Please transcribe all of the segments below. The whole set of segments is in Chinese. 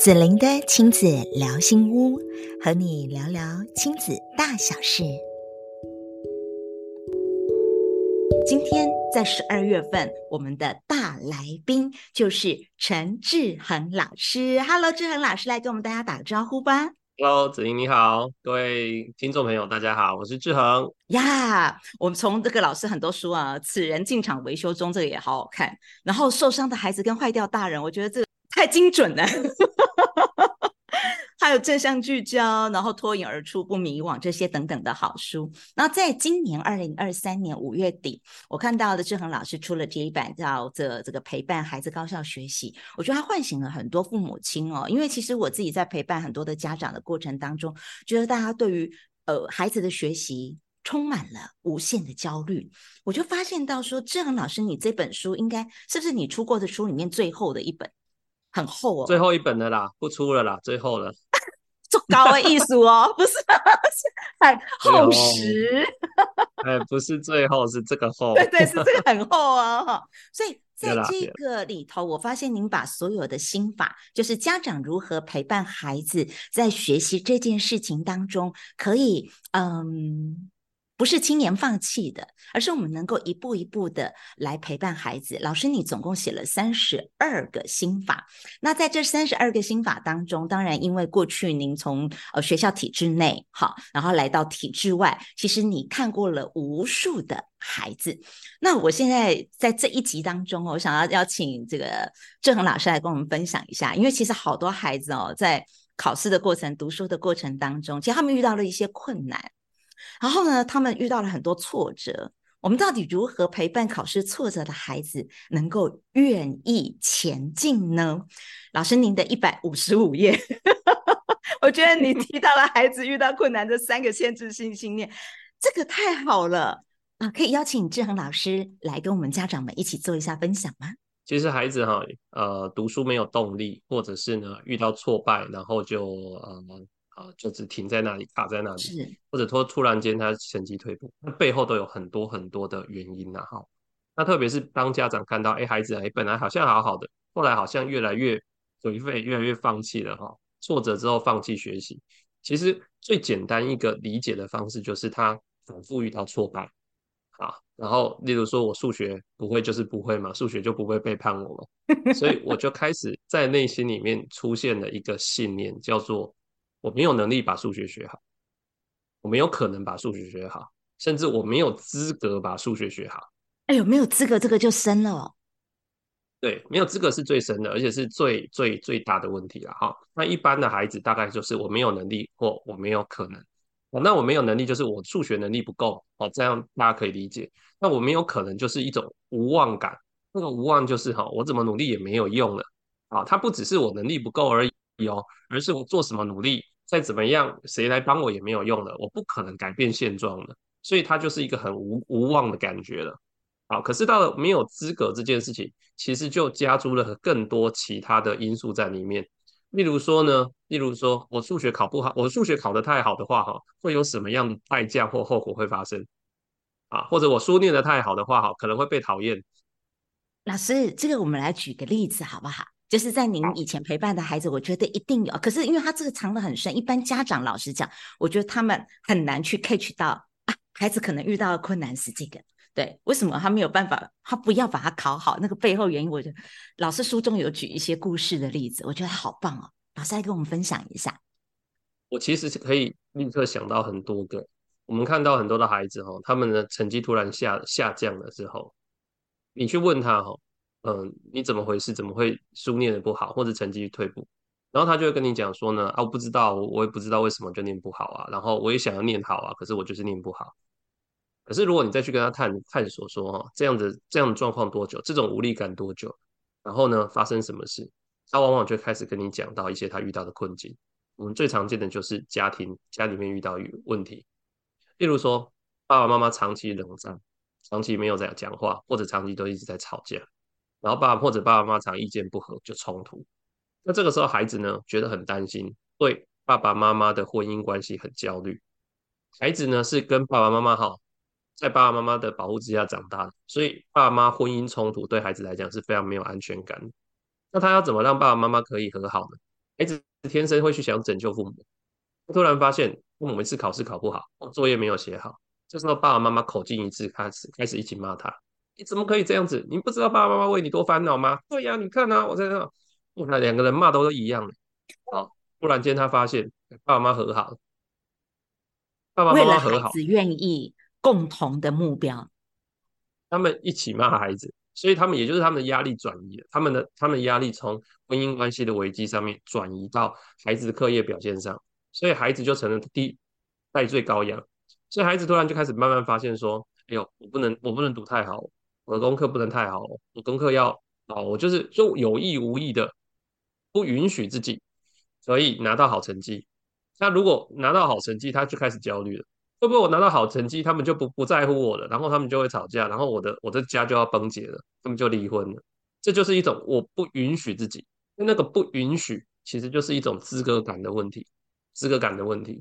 子玲的亲子聊心屋，和你聊聊亲子大小事。今天在十二月份，我们的大来宾就是陈志恒老师。Hello，志恒老师，来跟我们大家打个招呼吧。Hello，子玲你好，各位听众朋友大家好，我是志恒呀。Yeah, 我们从这个老师很多书啊，《此人进场维修中》这个也好好看。然后受伤的孩子跟坏掉大人，我觉得这个太精准了。还有正向聚焦，然后脱颖而出不迷惘这些等等的好书。那在今年二零二三年五月底，我看到的志恒老师出了这一版叫《这这个陪伴孩子高效学习》，我觉得他唤醒了很多父母亲哦。因为其实我自己在陪伴很多的家长的过程当中，觉得大家对于呃孩子的学习充满了无限的焦虑。我就发现到说，志恒老师，你这本书应该是不是你出过的书里面最后的一本？很厚哦，最后一本的啦，不出了啦，最后了。做高的艺术哦，不是，是 很厚实。哎，不是最后，是这个厚。对对，是这个很厚哦。所以 在这个里头，我发现您把所有的心法，就是家长如何陪伴孩子在学习这件事情当中，可以嗯。不是轻言放弃的，而是我们能够一步一步的来陪伴孩子。老师，你总共写了三十二个心法。那在这三十二个心法当中，当然因为过去您从呃学校体制内好，然后来到体制外，其实你看过了无数的孩子。那我现在在这一集当中，我想要邀请这个志恒老师来跟我们分享一下，因为其实好多孩子哦，在考试的过程、读书的过程当中，其实他们遇到了一些困难。然后呢，他们遇到了很多挫折。我们到底如何陪伴考试挫折的孩子，能够愿意前进呢？老师，您的一百五十五页，我觉得你提到了孩子遇到困难的三个限制性信念，这个太好了啊！可以邀请志恒老师来跟我们家长们一起做一下分享吗？其实孩子哈，呃，读书没有动力，或者是呢遇到挫败，然后就呃。就只停在那里，卡在那里，是或者说突然间他成绩退步，那背后都有很多很多的原因呐、啊。哈，那特别是当家长看到，哎，孩子哎本来好像好好的，后来好像越来越颓废，越来越放弃了哈，挫折之后放弃学习。其实最简单一个理解的方式就是他反复遇到挫败，啊，然后例如说我数学不会就是不会嘛，数学就不会背叛我嘛，所以我就开始在内心里面出现了一个信念，叫做。我没有能力把数学学好，我没有可能把数学学好，甚至我没有资格把数学学好。哎呦，没有资格，这个就深了哦。对，没有资格是最深的，而且是最最最大的问题了哈。那一般的孩子大概就是我没有能力或我没有可能。那我没有能力就是我数学能力不够哦，这样大家可以理解。那我没有可能就是一种无望感，那个无望就是哈，我怎么努力也没有用了啊。它不只是我能力不够而已哦，而是我做什么努力。再怎么样，谁来帮我也没有用了，我不可能改变现状的，所以他就是一个很无无望的感觉了。好，可是到了没有资格这件事情，其实就加诸了更多其他的因素在里面。例如说呢，例如说我数学考不好，我数学考得太好的话，哈，会有什么样的代价或后果会发生？啊，或者我书念得太好的话，哈，可能会被讨厌。老师，这个我们来举个例子好不好？就是在您以前陪伴的孩子，我觉得一定有。可是因为他这个藏得很深，一般家长老实讲，我觉得他们很难去 catch 到啊。孩子可能遇到的困难是这个，对，为什么他没有办法？他不要把它考好，那个背后原因，我觉得老师书中有举一些故事的例子，我觉得好棒哦。老师来跟我们分享一下。我其实是可以立刻想到很多个。我们看到很多的孩子哈，他们的成绩突然下下降了之后，你去问他哈。嗯，你怎么回事？怎么会书念得不好，或者成绩退步？然后他就会跟你讲说呢，啊，我不知道，我我也不知道为什么就念不好啊。然后我也想要念好啊，可是我就是念不好。可是如果你再去跟他探探索说，哈，这样子这样的状况多久？这种无力感多久？然后呢，发生什么事？他往往就开始跟你讲到一些他遇到的困境。我们最常见的就是家庭家里面遇到问题，例如说爸爸妈妈长期冷战，长期没有在讲话，或者长期都一直在吵架。然后爸爸或者爸爸妈妈常意见不合就冲突，那这个时候孩子呢，觉得很担心，对爸爸妈妈的婚姻关系很焦虑。孩子呢是跟爸爸妈妈好，在爸爸妈妈的保护之下长大的，所以爸妈婚姻冲突对孩子来讲是非常没有安全感。那他要怎么让爸爸妈妈可以和好呢？孩子天生会去想拯救父母，他突然发现父母每次考试考不好，作业没有写好，这时候爸爸妈妈口径一致，开始开始一起骂他：“你怎么可以这样子？你不知道爸爸妈妈为你多烦恼吗？”对呀，你看啊，我在这，那两个人骂都是一样的。好，突然间他发现爸爸妈妈和好，爸爸妈妈和好，只愿意共同的目标，他们一起骂孩子。所以他们也就是他们的压力转移了，他们的他们的压力从婚姻关系的危机上面转移到孩子的课业表现上，所以孩子就成了第代罪羔羊。所以孩子突然就开始慢慢发现说：“哎呦，我不能我不能读太好，我的功课不能太好，我功课要好，我就是就有意无意的不允许自己可以拿到好成绩。那如果拿到好成绩，他就开始焦虑了。”会不会我拿到好成绩，他们就不不在乎我了，然后他们就会吵架，然后我的我的家就要崩解了，他们就离婚了。这就是一种我不允许自己，那个不允许其实就是一种资格感的问题，资格感的问题。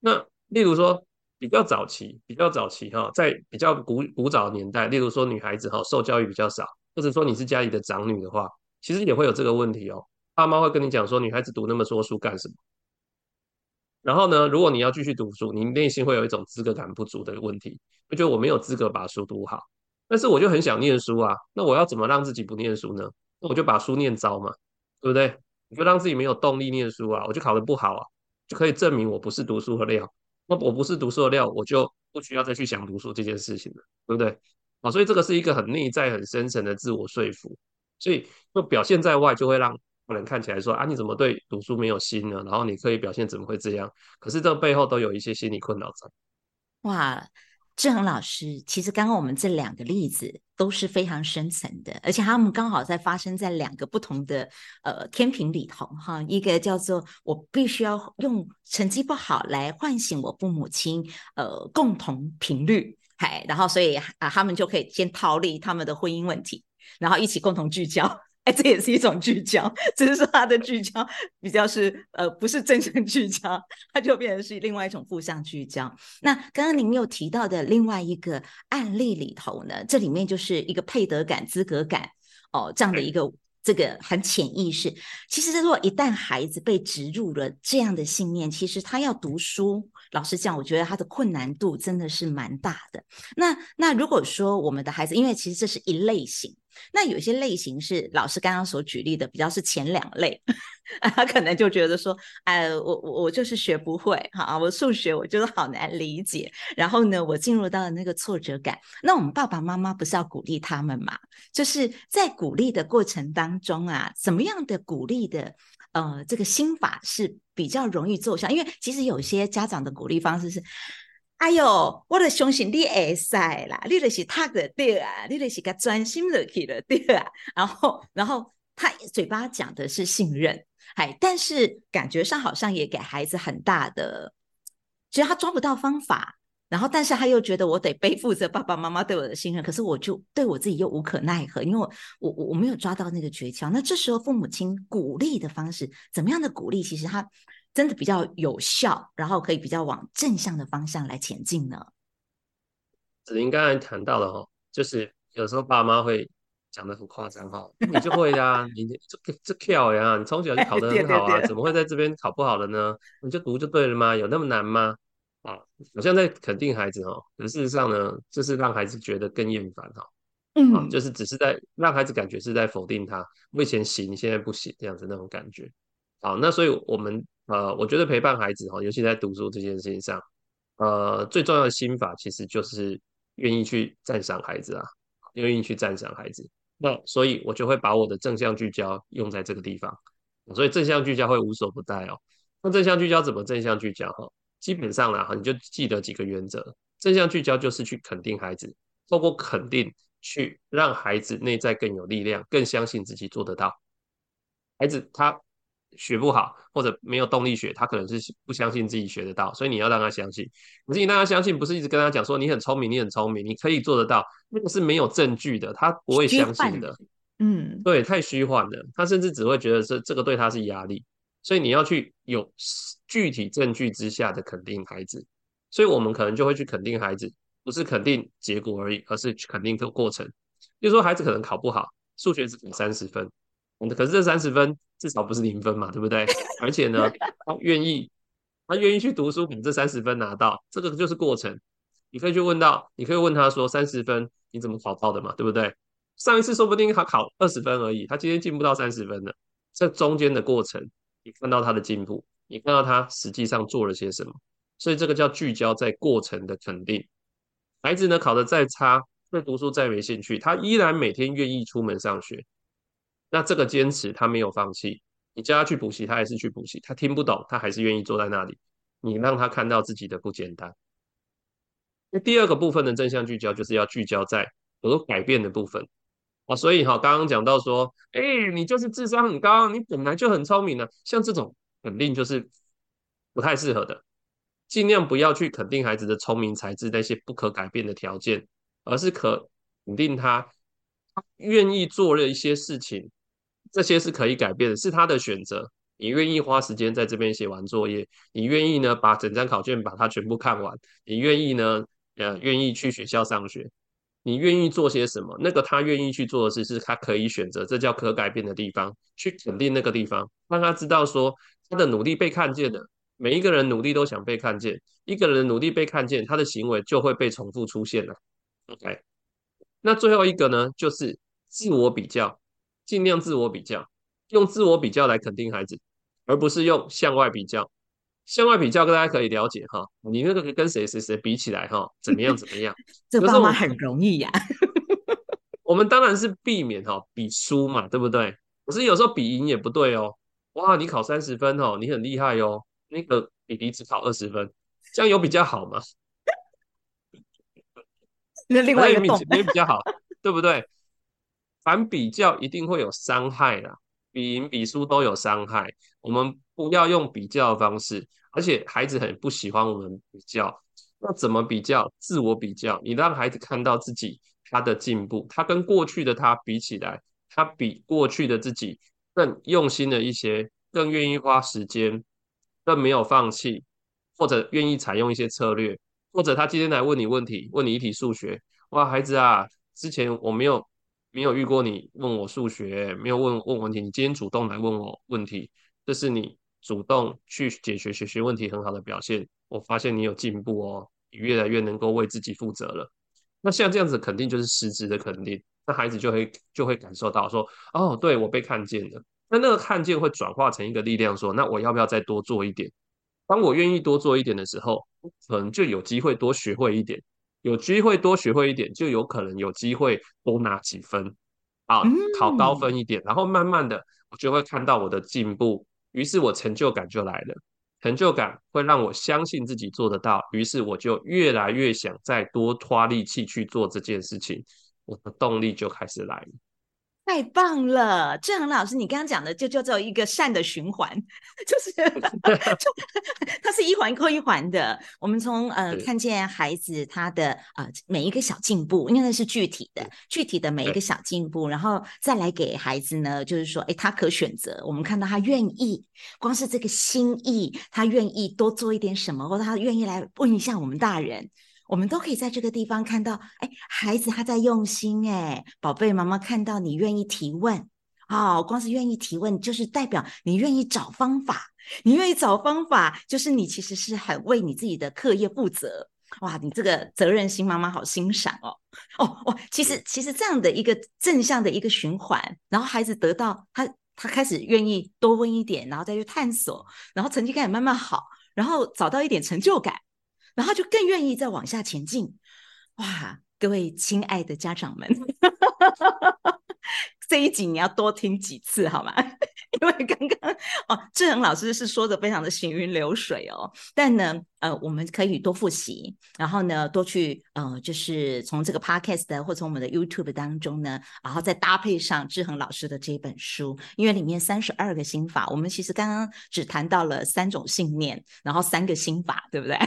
那例如说比较早期，比较早期哈，在比较古古早年代，例如说女孩子哈受教育比较少，或者说你是家里的长女的话，其实也会有这个问题哦。爸妈会跟你讲说，女孩子读那么多书干什么？然后呢，如果你要继续读书，你内心会有一种资格感不足的问题，就觉得我没有资格把书读好。但是我就很想念书啊，那我要怎么让自己不念书呢？那我就把书念糟嘛，对不对？我就让自己没有动力念书啊，我就考得不好啊，就可以证明我不是读书的料。我不是读书的料，我就不需要再去想读书这件事情了，对不对？啊，所以这个是一个很内在、很深层的自我说服，所以就表现在外，就会让。可能看起来说啊，你怎么对读书没有心呢？然后你可以表现怎么会这样？可是这背后都有一些心理困扰在。哇，志恒老师，其实刚刚我们这两个例子都是非常深层的，而且他们刚好在发生在两个不同的呃天平里头哈。一个叫做我必须要用成绩不好来唤醒我父母亲呃共同频率，嗨，然后所以啊他们就可以先逃离他们的婚姻问题，然后一起共同聚焦。哎，这也是一种聚焦，只是说他的聚焦比较是呃，不是正向聚焦，它就变成是另外一种负向聚焦。那刚刚您有提到的另外一个案例里头呢，这里面就是一个配得感、资格感哦，这样的一个这个很潜意识。其实，如果一旦孩子被植入了这样的信念，其实他要读书，老实讲，我觉得他的困难度真的是蛮大的。那那如果说我们的孩子，因为其实这是一类型。那有些类型是老师刚刚所举例的，比较是前两类，他可能就觉得说，哎，我我我就是学不会，哈，我数学我觉得好难理解，然后呢，我进入到了那个挫折感。那我们爸爸妈妈不是要鼓励他们嘛？就是在鼓励的过程当中啊，怎么样的鼓励的，呃，这个心法是比较容易奏效？因为其实有些家长的鼓励方式是。哎呦，我的相信你会使啦，你就是他的对啊，你就是个专心的去的对啊。然后，然后他嘴巴讲的是信任，哎，但是感觉上好像也给孩子很大的，其实他抓不到方法。然后，但是他又觉得我得背负着爸爸妈妈对我的信任，可是我就对我自己又无可奈何，因为我我我没有抓到那个诀窍。那这时候父母亲鼓励的方式，怎么样的鼓励？其实他。真的比较有效，然后可以比较往正向的方向来前进呢。子玲刚才谈到了哈，就是有时候爸妈会讲得很夸张哈，你就会呀，你这这跳呀，你从小就考得很好啊，怎么会在这边考不好了呢？你就读就对了吗？有那么难吗？啊，好像在肯定孩子哦，可事实上呢，就是让孩子觉得更厌烦哈，嗯，就是只是在让孩子感觉是在否定他，我以前行，你现在不行这样子那种感觉。好，那所以我们。呃，我觉得陪伴孩子哈，尤其在读书这件事情上，呃，最重要的心法其实就是愿意去赞赏孩子啊，愿意去赞赏孩子。那所以，我就会把我的正向聚焦用在这个地方。所以正向聚焦会无所不在哦。那正向聚焦怎么正向聚焦哈？基本上啦，你就记得几个原则。正向聚焦就是去肯定孩子，透过肯定去让孩子内在更有力量，更相信自己做得到。孩子他。学不好或者没有动力学，他可能是不相信自己学得到，所以你要让他相信。可是你让他相信，不是一直跟他讲说你很聪明，你很聪明，你可以做得到，那个是没有证据的，他不会相信的。嗯，对，太虚幻了，他甚至只会觉得这这个对他是压力。所以你要去有具体证据之下的肯定孩子，所以我们可能就会去肯定孩子，不是肯定结果而已，而是去肯定这个过程。比如说孩子可能考不好，数学只考三十分。可是这三十分至少不是零分嘛，对不对？而且呢，他愿意，他愿意去读书，把这三十分拿到，这个就是过程。你可以去问到，你可以问他说，三十分你怎么考到的嘛，对不对？上一次说不定他考二十分而已，他今天进步到三十分了。这中间的过程，你看到他的进步，你看到他实际上做了些什么，所以这个叫聚焦在过程的肯定。孩子呢，考得再差，对读书再没兴趣，他依然每天愿意出门上学。那这个坚持他没有放弃，你叫他去补习，他还是去补习；他听不懂，他还是愿意坐在那里。你让他看到自己的不简单。那第二个部分的正向聚焦，就是要聚焦在有改变的部分啊。所以哈，刚刚讲到说，哎，你就是智商很高，你本来就很聪明了，像这种肯定就是不太适合的。尽量不要去肯定孩子的聪明才智那些不可改变的条件，而是可肯定他愿意做了一些事情。这些是可以改变的，是他的选择。你愿意花时间在这边写完作业，你愿意呢把整张考卷把它全部看完，你愿意呢呃愿意去学校上学，你愿意做些什么？那个他愿意去做的事是他可以选择，这叫可改变的地方，去肯定那个地方，让他知道说他的努力被看见的。每一个人努力都想被看见，一个人努力被看见，他的行为就会被重复出现了。OK，那最后一个呢，就是自我比较。尽量自我比较，用自我比较来肯定孩子，而不是用向外比较。向外比较，大家可以了解哈，你那个跟谁谁谁比起来哈，怎么样怎么样？这爸妈很容易呀。我们当然是避免哈比输嘛，对不对？可是有时候比赢也不对哦。哇，你考三十分哦，你很厉害哦。那个弟弟只考二十分，这样有比较好吗？那另外一个没比较好，对不对？反比较一定会有伤害的，比赢比输都有伤害。我们不要用比较的方式，而且孩子很不喜欢我们比较。那怎么比较？自我比较，你让孩子看到自己他的进步，他跟过去的他比起来，他比过去的自己更用心了一些，更愿意花时间，更没有放弃，或者愿意采用一些策略，或者他今天来问你问题，问你一题数学，哇，孩子啊，之前我没有。没有遇过你问我数学，没有问问问题，你今天主动来问我问题，这是你主动去解决学习问题很好的表现。我发现你有进步哦，你越来越能够为自己负责了。那像这样子肯定就是实质的肯定，那孩子就会就会感受到说，哦，对，我被看见了。那那个看见会转化成一个力量，说，那我要不要再多做一点？当我愿意多做一点的时候，可能就有机会多学会一点。有机会多学会一点，就有可能有机会多拿几分。啊，考高分一点，然后慢慢的我就会看到我的进步，于是我成就感就来了，成就感会让我相信自己做得到，于是我就越来越想再多花力气去做这件事情，我的动力就开始来了。太棒了，志恒老师，你刚刚讲的就叫做一个善的循环，就是 就 它是一环扣一环的。我们从呃看见孩子他的呃每一个小进步，因为那是具体的，具体的每一个小进步，然后再来给孩子呢，就是说，哎，他可选择。我们看到他愿意，光是这个心意，他愿意多做一点什么，或者他愿意来问一下我们大人。我们都可以在这个地方看到，哎，孩子他在用心，哎，宝贝，妈妈看到你愿意提问，哦，光是愿意提问，就是代表你愿意找方法，你愿意找方法，就是你其实是很为你自己的课业负责，哇，你这个责任心，妈妈好欣赏哦，哦，哇，其实其实这样的一个正向的一个循环，然后孩子得到他他开始愿意多问一点，然后再去探索，然后成绩开始慢慢好，然后找到一点成就感。然后就更愿意再往下前进，哇！各位亲爱的家长们，这一集你要多听几次好吗？因为刚刚哦，志恒老师是说的非常的行云流水哦，但呢，呃，我们可以多复习，然后呢，多去呃，就是从这个 podcast 或从我们的 YouTube 当中呢，然后再搭配上志恒老师的这本书，因为里面三十二个心法，我们其实刚刚只谈到了三种信念，然后三个心法，对不对？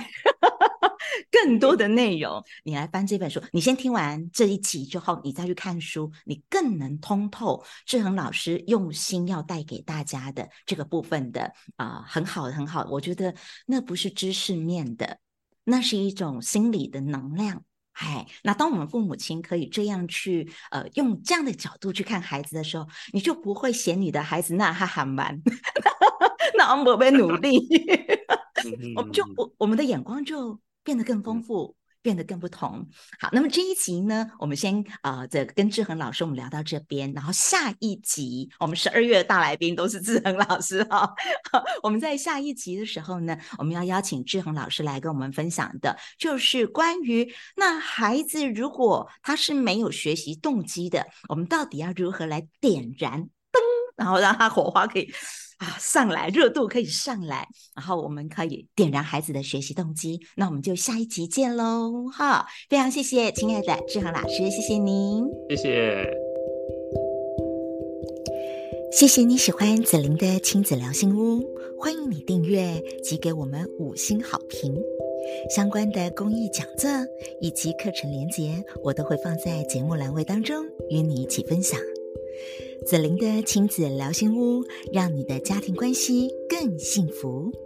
更多的内容，你来翻这本书。你先听完这一集之后，你再去看书，你更能通透志恒老师用心要带给大家的这个部分的啊、呃，很好，很好。我觉得那不是知识面的，那是一种心理的能量哎，那当我们父母亲可以这样去，呃，用这样的角度去看孩子的时候，你就不会嫌你的孩子 那还很慢，那我们不努力，我们就我我们的眼光就变得更丰富。变得更不同。好，那么这一集呢，我们先呃，这跟志恒老师我们聊到这边，然后下一集我们十二月的大来宾都是志恒老师哈。好，我们在下一集的时候呢，我们要邀请志恒老师来跟我们分享的，就是关于那孩子如果他是没有学习动机的，我们到底要如何来点燃灯，然后让他火花可以。啊，上来热度可以上来，然后我们可以点燃孩子的学习动机。那我们就下一集见喽！哈，非常谢谢亲爱的志恒老师，谢谢您，谢谢，谢谢你喜欢子玲的亲子聊心屋，欢迎你订阅及给我们五星好评。相关的公益讲座以及课程连结，我都会放在节目栏位当中，与你一起分享。子玲的亲子聊心屋，让你的家庭关系更幸福。